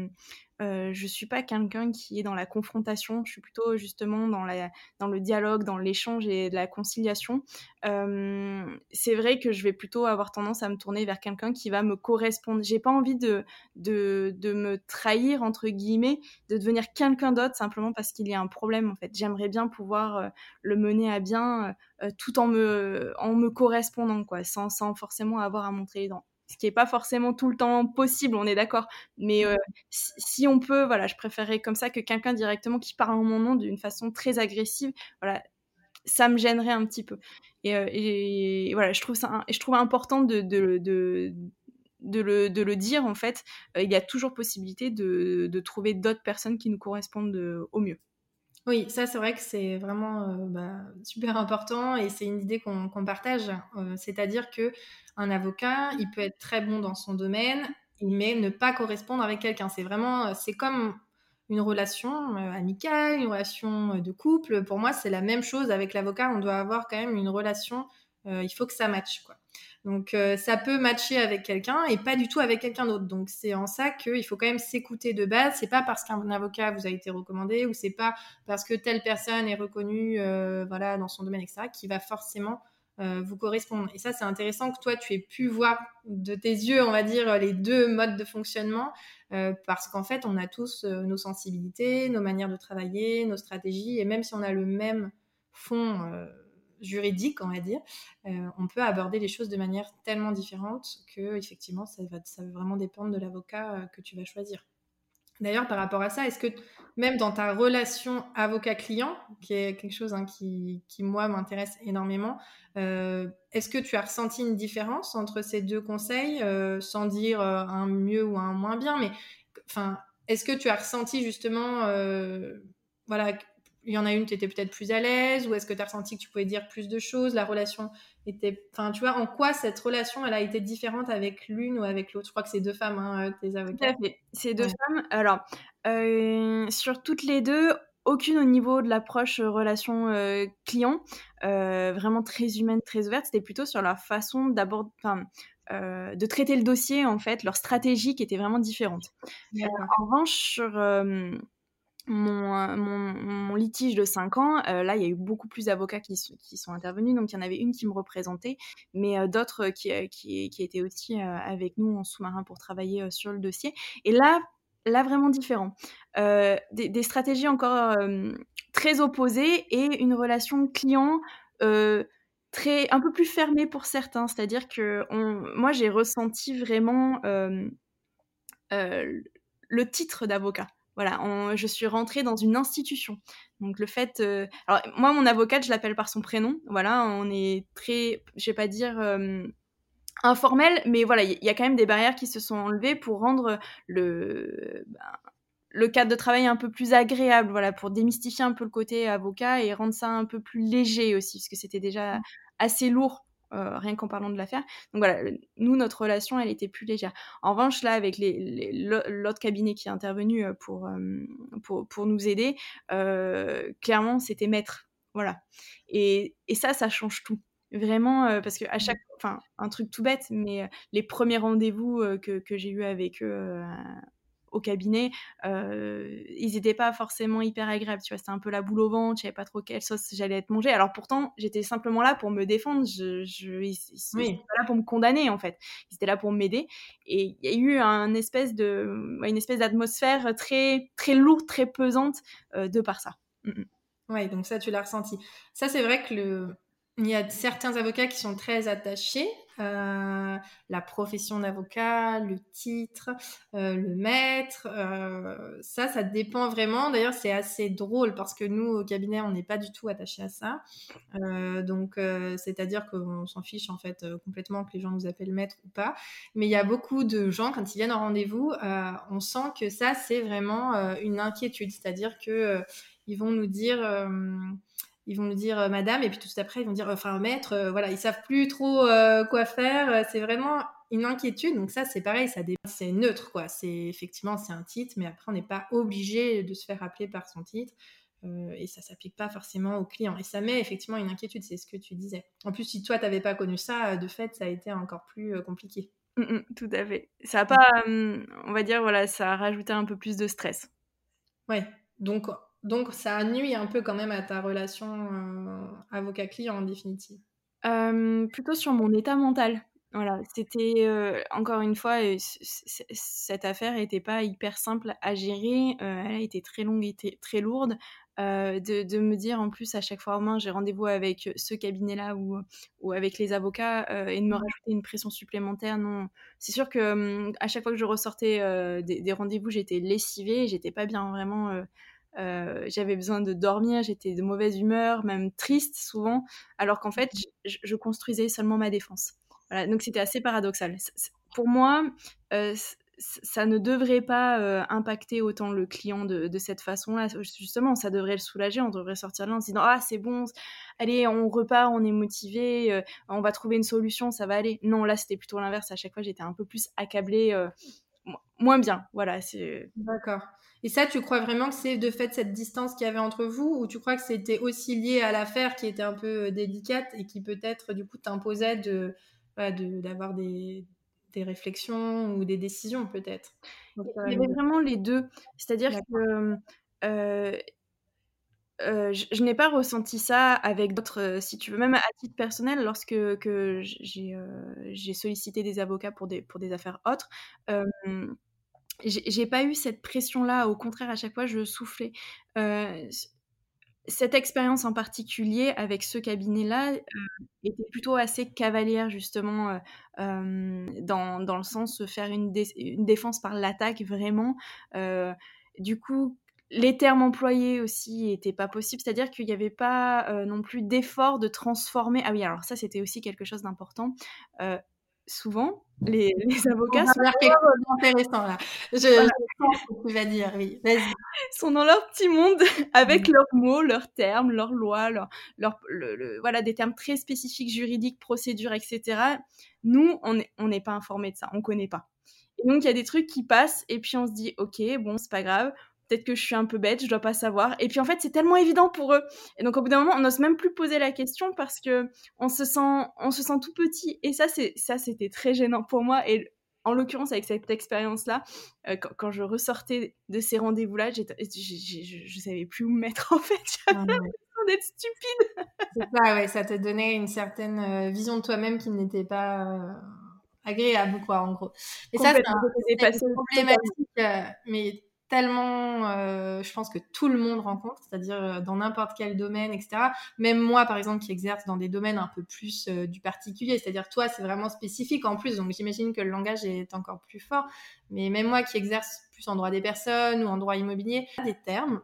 euh, je suis pas quelqu'un qui est dans la confrontation, je suis plutôt justement dans, le dialogue, dans l'échange et la conciliation. Euh, c'est vrai que je vais plutôt avoir tendance à me tourner vers quelqu'un qui va me correspondre. J'ai pas envie de, de, de, me trahir, entre guillemets, de devenir quelqu'un d'autre simplement parce qu'il y a un problème en fait. J'aimerais bien pouvoir euh, le mener à bien euh, tout en me, en me correspondant, quoi, sans, sans forcément avoir à montrer les dents ce qui n'est pas forcément tout le temps possible, on est d'accord. Mais euh, si, on peut, voilà, je préférerais comme ça que quelqu'un directement qui parle en mon nom d'une façon très agressive. Voilà, ça me gênerait un petit peu. Et, euh, voilà, je trouve ça, je trouve important de, de, de de le, de le, dire, en fait, euh, il y a toujours possibilité de, de trouver d'autres personnes qui nous correspondent au mieux. Oui, ça c'est vrai que c'est vraiment euh, bah, super important et c'est une idée qu'on partage. Euh, c'est-à-dire que un avocat, il peut être très bon dans son domaine, mais ne pas correspondre avec quelqu'un. C'est vraiment, euh, c'est comme une relation amicale, une relation de couple. Pour moi, c'est la même chose avec l'avocat. On doit avoir quand même une relation. il faut que ça matche, quoi. Donc euh, ça peut matcher avec quelqu'un et pas du tout avec quelqu'un d'autre. Donc c'est en ça qu'il faut quand même s'écouter de base. C'est pas parce qu'un avocat vous a été recommandé ou c'est pas parce que telle personne est reconnue euh, voilà dans son domaine etc qui va forcément euh, vous correspondre. Et ça c'est intéressant que toi tu aies pu voir de tes yeux on va dire les deux modes de fonctionnement parce qu'en fait on a tous nos sensibilités, nos manières de travailler, nos stratégies et même si on a le même fond juridique, on va dire, euh, on peut aborder les choses de manière tellement différente que effectivement, ça va, ça va vraiment dépendre de l'avocat euh, que tu vas choisir. D'ailleurs, par rapport à ça, est-ce que même dans ta relation avocat-client, qui est quelque chose hein, qui, moi, m'intéresse énormément, euh, est-ce que tu as ressenti une différence entre ces deux conseils, sans dire un mieux ou un moins bien, mais enfin, est-ce que tu as ressenti justement, voilà, il y en a une, tu étais peut-être plus à l'aise ou est-ce que tu as ressenti que tu pouvais dire plus de choses La relation était. Enfin, tu vois, en quoi cette relation, elle a été différente avec l'une ou avec l'autre? Je crois que c'est deux femmes, hein, euh, tes avocats. C'est deux femmes. Alors, euh, sur toutes les deux, aucune au niveau de l'approche euh, relation client, vraiment très humaine, très ouverte. C'était plutôt sur leur façon d'aborder. de traiter le dossier en fait, leur stratégie qui était vraiment différente. en revanche, sur mon, mon, litige de 5 ans, là, il y a eu beaucoup plus d'avocats qui, sont intervenus. Donc, il y en avait une qui me représentait, mais d'autres qui, étaient aussi avec nous en sous-marin pour travailler sur le dossier. Et là, là vraiment différent. Des, stratégies encore très opposées et une relation client très un peu plus fermée pour certains. C'est-à-dire que moi, j'ai ressenti vraiment le titre d'avocat. Voilà, je suis rentrée dans une institution. Donc le fait, euh, alors moi mon avocate, je l'appelle par son prénom. Voilà, on est très, je vais pas dire euh, informel, mais voilà, il y, a quand même des barrières qui se sont enlevées pour rendre le ben, le cadre de travail un peu plus agréable, voilà, pour démystifier un peu le côté avocat et rendre ça un peu plus léger aussi, parce que c'était déjà mmh. assez lourd euh, rien qu'en parlant de l'affaire. Donc voilà, nous, notre relation, elle était plus légère. En revanche, là, avec l'autre cabinet qui est intervenu euh, pour, euh, pour, pour, nous aider, clairement, c'était maître. Voilà. Et, et, ça, ça change tout. Vraiment, parce que à chaque, enfin, un truc tout bête, mais les premiers rendez-vous que, que j'ai eu avec eux au cabinet, euh, ils n'étaient pas forcément hyper agréables. Tu vois, c'était un peu la boule au ventre, je savais pas trop quelle sauce j'allais être mangée. Alors pourtant, j'étais simplement là pour me défendre. Je, je ils, n'étaient pas là pour me condamner en fait. Ils étaient là pour m'aider. Et il y a eu un espèce de, une espèce d'atmosphère très très lourde, très pesante euh, de par ça. Mm, mm. Oui, donc ça, tu l'as ressenti. Ça, c'est vrai que le... il y a certains avocats qui sont très attachés euh, la profession d'avocat, le titre, euh, le maître. Euh, ça, ça dépend vraiment. D'ailleurs, c'est assez drôle parce que nous, au cabinet, on n'est pas du tout attaché à ça. donc, c'est-à-dire qu'on s'en fiche en fait complètement que les gens nous appellent maître ou pas. Mais il y a beaucoup de gens, quand ils viennent au rendez-vous, on sent que ça, c'est vraiment une inquiétude. C'est-à-dire que ils vont nous dire ils vont nous dire euh, madame et puis tout après ils vont dire enfin maître euh, voilà ils savent plus trop euh, quoi faire c'est vraiment une inquiétude. Donc ça c'est pareil ça c'est neutre quoi. C'est effectivement c'est un titre mais après on n'est pas obligé de se faire appeler par son titre et ça s'applique pas forcément aux clients. Et ça met effectivement une inquiétude c'est ce que tu disais. En plus si toi tu n'avais pas connu ça de fait ça a été encore plus compliqué. Mmh, mmh, tout à fait. Ça a pas on va dire voilà ça a rajouté un peu plus de stress. Ouais. Donc donc, ça nuit un peu quand même à ta relation euh, avocat-client en définitive. Euh, plutôt sur mon état mental. Voilà, c'était euh, encore une fois, cette affaire n'était pas hyper simple à gérer. elle a été très longue et très lourde. de, me dire en plus à chaque fois, au j'ai rendez-vous avec ce cabinet-là ou, ou avec les avocats et de me rajouter une pression supplémentaire. Non, c'est sûr que hum, à chaque fois que je ressortais des, des rendez-vous, j'étais lessivée, j'étais pas bien vraiment euh, j'avais besoin de dormir, j'étais de mauvaise humeur, même triste souvent, alors qu'en fait, je, construisais seulement ma défense. Donc c'était assez paradoxal. pour moi, euh, ça ne devrait pas euh, impacter autant le client de, cette façon-là. Justement, ça devrait le soulager. On devrait sortir de là en se disant Ah, c'est bon, allez, on repart, on est motivé, on va trouver une solution, ça va aller. Non, là, c'était plutôt l'inverse. À chaque fois, j'étais un peu plus accablée, moins bien. Voilà. D'accord. Et ça, tu crois vraiment que c'est de fait cette distance qu'il y avait entre vous ou tu crois que c'était aussi lié à l'affaire qui était un peu euh, délicate et qui peut-être du coup t'imposait de, d'avoir des, des, réflexions ou des décisions peut-être? Il y avait vraiment les deux. C'est-à-dire que euh, euh, je, n'ai pas ressenti ça avec d'autres, si tu veux, même à titre personnel, lorsque que j'ai, j'ai sollicité des avocats pour des, pour des affaires autres j'ai pas eu cette pression-là. Au contraire, à chaque fois, je soufflais. Euh, cette expérience en particulier avec ce cabinet-là euh, était plutôt assez cavalière, justement, euh, dans, dans, le sens de faire une, défense par l'attaque, vraiment. du coup, les termes employés aussi n'étaient pas possibles, c'est-à-dire qu'il n'y avait pas non plus d'effort de transformer. Ah oui, alors ça, c'était aussi quelque chose d'important souvent, les, les avocats sont quelque chose d'intéressant là. Je, je, pense ce que tu vas dire, oui. Sont dans leur petit monde avec mmh. leurs mots, leurs termes, leurs lois, leurs, leur, le, voilà, des termes très spécifiques, juridiques, procédures, etc. Nous, on n'est on pas informés de ça, on connaît pas. Et donc, il y a des trucs qui passent et puis on se dit, ok, bon, c'est pas grave, peut-être que je suis un peu bête, je dois pas savoir. Et puis en fait, c'est tellement évident pour eux. Et donc au bout d'un moment, on n'ose même plus poser la question parce que on se sent, on se sent tout petit. Et ça, c'est ça, c'était très gênant pour moi. Et en l'occurrence, avec cette expérience-là, euh, quand, je ressortais de ces rendez-vous-là, je, je, savais plus où me mettre en fait. J'avais ah l'impression d'être stupide. ça, ouais, ça te donnait une certaine euh, vision de toi-même qui n'était pas euh, agréable, quoi, en gros. Et ça, c'est une problématique, mais tellement, euh, je pense que tout le monde rencontre, c'est-à-dire euh, dans n'importe quel domaine, etc. Même moi, par exemple, qui exerce dans des domaines un peu plus euh, du particulier, c'est-à-dire toi, c'est vraiment spécifique en plus, donc j'imagine que le langage est encore plus fort. Mais même moi qui exerce plus en droit des personnes ou en droit immobilier, des termes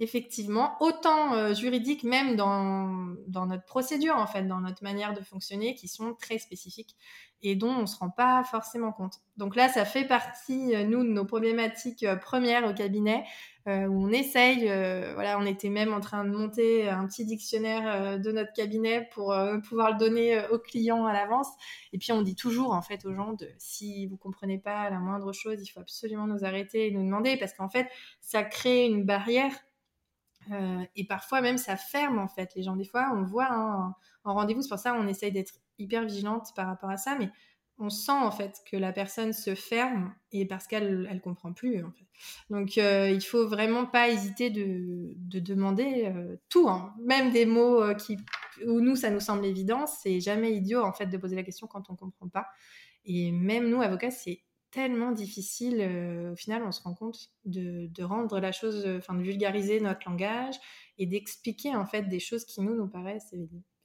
effectivement, autant euh, juridiques même dans, dans, notre procédure, en fait, dans notre manière de fonctionner, qui sont très spécifiques et dont on ne se rend pas forcément compte. Donc là, ça fait partie, euh, nous, de nos problématiques euh, premières au cabinet, où on essaye, voilà, on était même en train de monter un petit dictionnaire de notre cabinet pour pouvoir le donner aux clients à l'avance. Et puis on dit toujours, en fait, aux gens, de, si vous comprenez pas la moindre chose, il faut absolument nous arrêter et nous demander, parce qu'en fait, ça crée une barrière euh, et parfois même ça ferme en fait les gens. Des fois on voit hein, en rendez-vous, c'est pour ça on essaye d'être hyper vigilante par rapport à ça, mais on sent en fait que la personne se ferme et parce qu'elle elle comprend plus. Donc euh, il faut vraiment pas hésiter de, de demander euh, tout, hein. même des mots euh, qui où nous ça nous semble évident, c'est jamais idiot en fait de poser la question quand on comprend pas. Et même nous avocats c'est tellement difficile, euh, au final, on se rend compte de, rendre la chose, enfin, de vulgariser notre langage et d'expliquer en fait des choses qui nous nous paraissent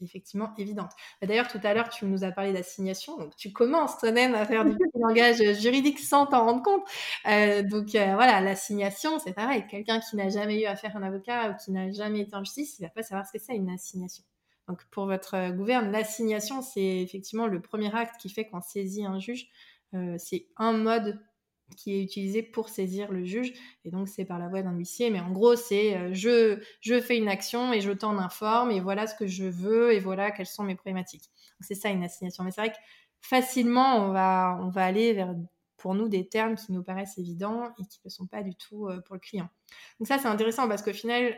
effectivement évidentes. Bah, d'ailleurs, tout à l'heure, tu nous as parlé d'assignation, donc tu commences toi-même à faire du langage juridique sans t'en rendre compte. Euh, donc euh, voilà, l'assignation, c'est pareil. Quelqu'un qui n'a jamais eu à faire un avocat ou qui n'a jamais été en justice, il va pas savoir ce que c'est une assignation. Donc pour votre gouverne, l'assignation, c'est effectivement le premier acte qui fait qu'on saisit un juge euh, c'est un mode qui est utilisé pour saisir le juge, et donc c'est par la voie d'un huissier. Mais en gros, c'est euh, je, je fais une action et je t'en informe, et voilà ce que je veux, et voilà quelles sont mes problématiques. C'est ça une assignation. Mais c'est vrai que facilement, on va, on va aller vers, pour nous, des termes qui nous paraissent évidents et qui ne sont pas du tout euh, pour le client. Donc ça, c'est intéressant parce qu'au final,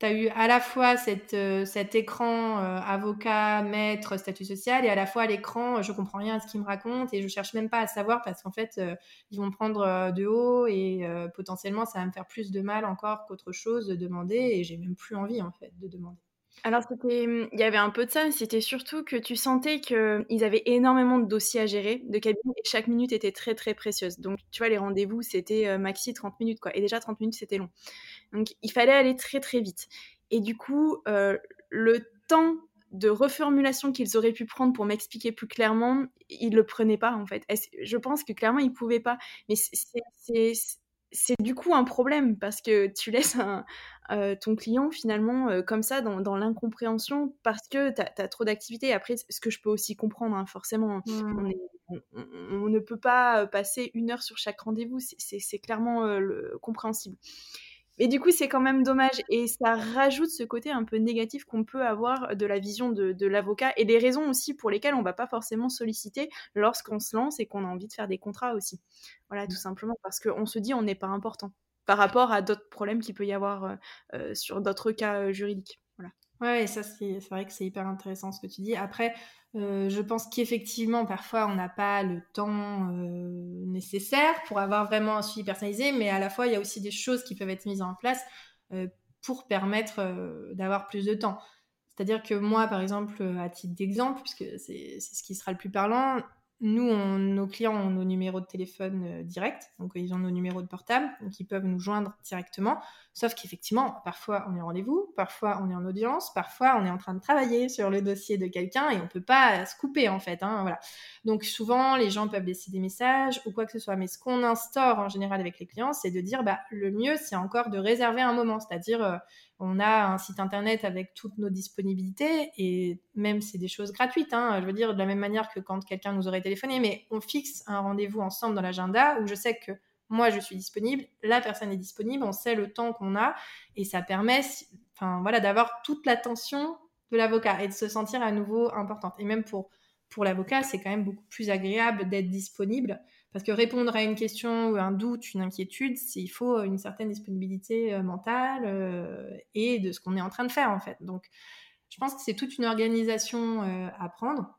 tu as eu à la fois euh, cet écran euh, avocat, maître, statut social, et à la fois l'écran, euh, je comprends rien à ce qu'ils me racontent et je cherche même pas à savoir parce qu'en fait, ils vont me prendre de haut et potentiellement, ça va me faire plus de mal encore qu'autre chose de demander et j'ai même plus envie en fait de demander. Alors, c'était, il y avait un peu de ça, c'était surtout que tu sentais qu'ils avaient énormément de dossiers à gérer, de cabines, et chaque minute était très très précieuse. Donc, tu vois, les rendez-vous, c'était maxi 30 minutes, quoi. Et déjà, 30 minutes, c'était long. Donc, il fallait aller très très vite. Et du coup, euh, le temps de reformulation qu'ils auraient pu prendre pour m'expliquer plus clairement, ils le prenaient pas en fait. Je pense que clairement ils pouvaient pas. Mais c'est du coup un problème parce que tu laisses euh, ton client finalement euh, comme ça dans, l'incompréhension parce que tu as, trop d'activités. Après, ce que je peux aussi comprendre, hein, forcément, mmh. on, ne peut pas passer une heure sur chaque rendez-vous, c'est clairement compréhensible. Mais du coup, c'est quand même dommage et ça rajoute ce côté un peu négatif qu'on peut avoir de la vision de, l'avocat et les raisons aussi pour lesquelles on va pas forcément solliciter lorsqu'on se lance et qu'on a envie de faire des contrats aussi. Voilà, tout simplement parce qu'on se dit on n'est pas important par rapport à d'autres problèmes qu'il peut y avoir euh, euh, sur d'autres cas euh, juridiques. Voilà. Ouais, ça c'est vrai que c'est hyper intéressant ce que tu dis. Après, euh, je pense qu'effectivement, parfois, on n'a pas le temps euh, nécessaire pour avoir vraiment un suivi personnalisé, mais à la fois, il y a aussi des choses qui peuvent être mises en place euh, pour permettre d'avoir plus de temps. C'est-à-dire que moi, par exemple, à titre d'exemple, puisque c'est ce qui sera le plus parlant, nous, nos clients ont nos numéros de téléphone euh, directs, donc ils ont nos numéros de portable, donc ils peuvent nous joindre directement. Sauf qu'effectivement, parfois on est en rendez-vous, parfois on est en audience, parfois on est en train de travailler sur le dossier de quelqu'un et on peut pas se couper en fait. Hein, voilà. Donc souvent, les gens peuvent laisser des messages ou quoi que ce soit. Mais ce qu'on instaure en général avec les clients, c'est de dire, bah, le mieux, c'est encore de réserver un moment, c'est-à-dire euh, on a un site internet avec toutes nos disponibilités et même c'est des choses gratuites. Hein, je veux dire de la même manière que quand quelqu'un nous aurait téléphoné, mais on fixe un rendez-vous ensemble dans l'agenda où je sais que moi je suis disponible, la personne est disponible, on sait le temps qu'on a et ça permet, voilà, d'avoir toute l'attention de l'avocat et de se sentir à nouveau importante. Et même pour pour l'avocat, c'est quand même beaucoup plus agréable d'être disponible parce que répondre à une question ou un doute, une inquiétude, il faut une certaine disponibilité euh, mentale euh, et de ce qu'on est en train de faire en fait. Donc, je pense que c'est toute une organisation euh, à prendre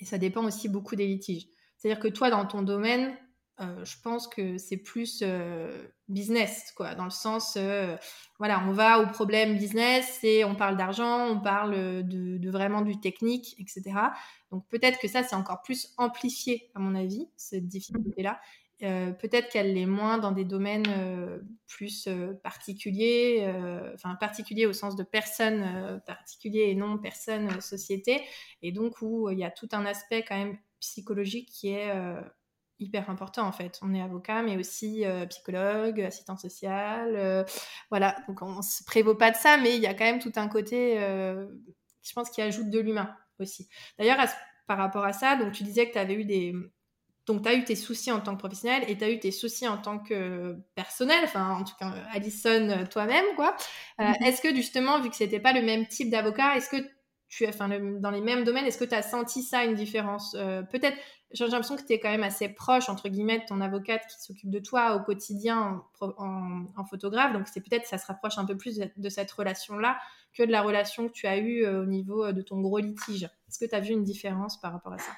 et ça dépend aussi beaucoup des litiges. C'est-à-dire que toi, dans ton domaine, euh, je pense que c'est plus euh, business, quoi, dans le sens, euh, voilà, on va au problème business et on parle d'argent, on parle de, vraiment du technique, etc. Donc peut-être que ça, c'est encore plus amplifié, à mon avis, cette difficulté-là. peut-être qu'elle l'est moins dans des domaines plus particuliers, enfin particuliers au sens de personne particulier et non personne société, et donc où il y a tout un aspect quand même psychologique qui est hyper important en fait. On est avocat, mais aussi euh, psychologue, assistant social. Euh, voilà, donc on se prévaut pas de ça, mais il y a quand même tout un côté, euh, je pense, qui ajoute de l'humain aussi. D'ailleurs, par rapport à ça, donc tu disais que tu avais eu des. Donc, tu as eu tes soucis en tant que professionnel et tu as eu tes soucis en tant que personnel, enfin, en tout cas, Alison, toi-même, quoi. Mm-hmm. Est-ce que, justement, vu que c'était pas le même type d'avocat, est-ce que tu enfin, dans les mêmes domaines, est-ce que tu as senti ça, une différence Peut-être, j'ai l'impression que tu es quand même assez proche, entre guillemets, de ton avocate qui s'occupe de toi au quotidien en, photographe. Donc, c'est peut-être, ça se rapproche un peu plus de, cette relation-là que de la relation que tu as eue euh, au niveau euh, de ton gros litige. Est-ce que tu as vu une différence par rapport à ça?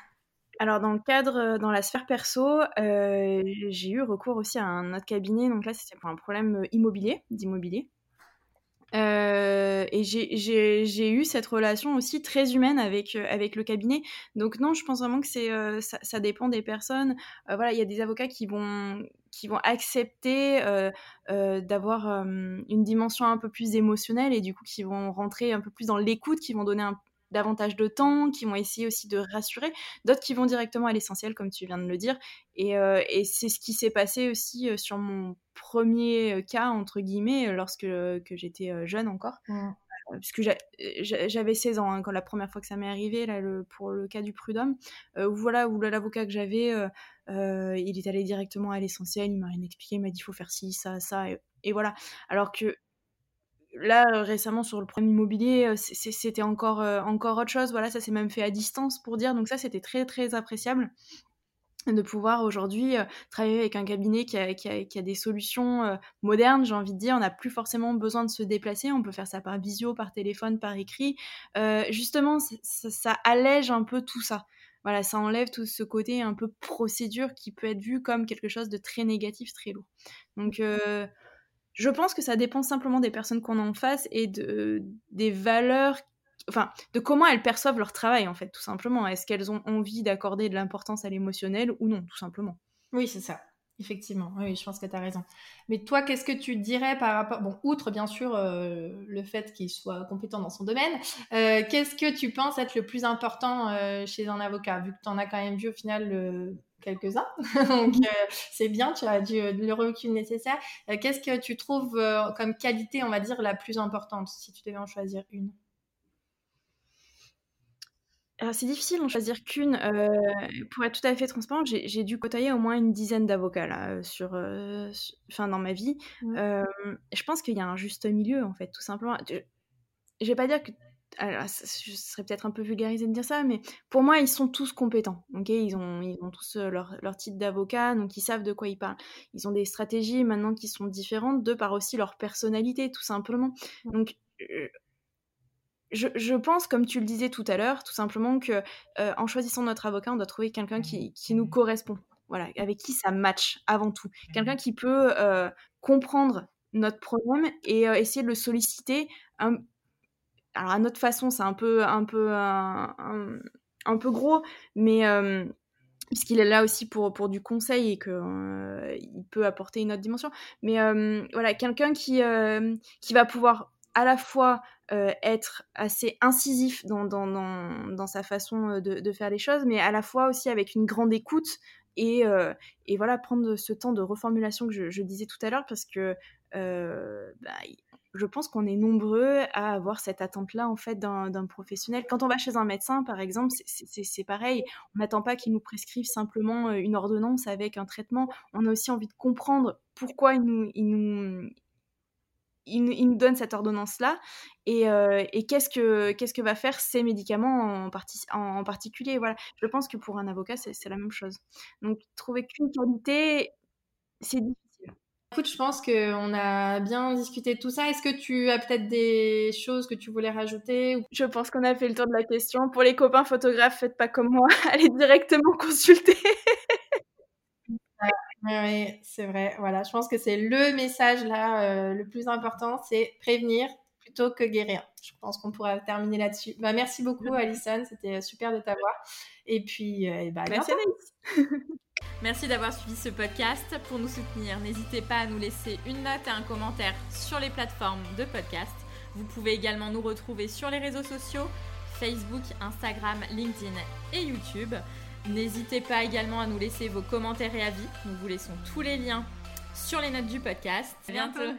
Alors dans le cadre, euh, dans la sphère perso, j'ai eu recours aussi à un autre cabinet. Donc là, c'était pour un problème immobilier, d'immobilier. Euh, et j'ai eu cette relation aussi très humaine avec, euh, avec le cabinet. Donc non, je pense vraiment que euh, ça, ça, dépend des personnes. voilà, il y a des avocats qui vont qui vont accepter d'avoir une dimension un peu plus émotionnelle et du coup qui vont rentrer un peu plus dans l'écoute, qui vont donner un, davantage de temps, qui vont essayer aussi de rassurer, d'autres qui vont directement à l'essentiel, comme tu viens de le dire. Et, euh, et c'est ce qui s'est passé aussi euh, sur mon premier euh, cas, entre guillemets, lorsque que j'étais jeune encore. Puisque j'avais 16 ans hein, quand la première fois que ça m'est arrivé, là, le, pour le cas du prud'homme, où voilà, où l'avocat que j'avais, il est allé directement à l'essentiel, il m'a rien expliqué, il m'a dit il faut faire ci, ça, ça, et voilà. Alors que là euh, récemment sur le premier immobilier euh, c'était encore euh, encore autre chose voilà ça s'est même fait à distance pour dire donc ça c'était très très appréciable de pouvoir aujourd'hui travailler avec un cabinet qui a, des solutions modernes, j'ai envie de dire, on n'a plus forcément besoin de se déplacer, on peut faire ça par visio, par téléphone, par écrit. justement, ça, allège un peu tout ça. Voilà, ça enlève tout ce côté un peu procédure qui peut être vu comme quelque chose de très négatif, très lourd. Donc, je pense que ça dépend simplement des personnes qu'on a en face et de, des valeurs, enfin, de comment elles perçoivent leur travail, en fait, tout simplement. Est-ce qu'elles ont envie d'accorder de l'importance à l'émotionnel ou non, tout simplement. Oui, c'est ça. Effectivement, oui, je pense que tu as raison. Mais toi, qu'est-ce que tu dirais par rapport, bon, outre bien sûr euh, le fait qu'il soit compétent dans son domaine, euh, qu'est-ce que tu penses être le plus important euh, chez un avocat, vu que tu en as quand même vu au final quelques-uns. Donc, mmh. euh, c'est bien, tu as du, le recul nécessaire. Euh, qu'est-ce que tu trouves euh, comme qualité, on va dire, la plus importante, si tu devais en choisir une? Alors c'est difficile d'en choisir qu'une. pour être tout à fait transparente, j'ai dû côtoyer au moins une dizaine d'avocats là sur, enfin dans ma vie. Mmh. je pense qu'il y a un juste milieu en fait, tout simplement. Je, je vais pas dire que alors, ce serait peut-être un peu vulgarisé de dire ça, mais pour moi, ils sont tous compétents. ok? Ils, ont, ils ont tous euh, leur, leur titre d'avocat, donc ils savent de quoi ils parlent. Ils ont des stratégies maintenant qui sont différentes, de par aussi leur personnalité, tout simplement. Donc, euh, je, je, pense, comme tu le disais tout à l'heure, tout simplement que euh, en choisissant notre avocat, on doit trouver quelqu'un qui, qui, nous correspond. Voilà, avec qui ça match avant tout. Quelqu'un qui peut comprendre notre problème et essayer de le solliciter un, alors à notre façon, c'est un peu, un peu, un, peu gros, mais euh, puisqu'il est là aussi pour, pour du conseil et qu'il euh, il peut apporter une autre dimension. Mais euh, voilà, quelqu'un qui, qui va pouvoir à la fois être assez incisif dans, dans, dans, dans sa façon de, de, faire les choses, mais à la fois aussi avec une grande écoute et, et voilà, prendre ce temps de reformulation que je, je disais tout à l'heure, parce que bah, je pense qu'on est nombreux à avoir cette attente-là en fait d'un professionnel. Quand on va chez un médecin, par exemple, c'est pareil. On n'attend pas qu'il nous prescrive simplement euh, une ordonnance avec un traitement. On a aussi envie de comprendre pourquoi il nous, il nous, il, nous donne cette ordonnance-là et, euh, et qu'est-ce que qu'est-ce que va faire ces médicaments en, en, particulier. Voilà. Je pense que pour un avocat, c'est la même chose. Donc trouver qu'une qualité, c'est difficile. Écoute, je pense qu'on a bien discuté de tout ça. Est-ce que tu as peut-être des choses que tu voulais rajouter Je pense qu'on a fait le tour de la question. Pour les copains photographes, faites pas comme moi, allez directement consulter. oui, c'est vrai. Voilà, je pense que c'est le message là euh, le plus important, c'est prévenir plutôt que guérir. Je pense qu'on pourra terminer là-dessus. Bah, merci beaucoup, Alison. C'était super de t'avoir. Et puis, euh, bah, merci, Merci d'avoir suivi ce podcast. Pour nous soutenir, n'hésitez pas à nous laisser une note et un commentaire sur les plateformes de podcast. Vous pouvez également nous retrouver sur les réseaux sociaux Facebook, Instagram, LinkedIn et YouTube. N'hésitez pas également à nous laisser vos commentaires et avis. Nous vous laissons tous les liens sur les notes du podcast. À bientôt.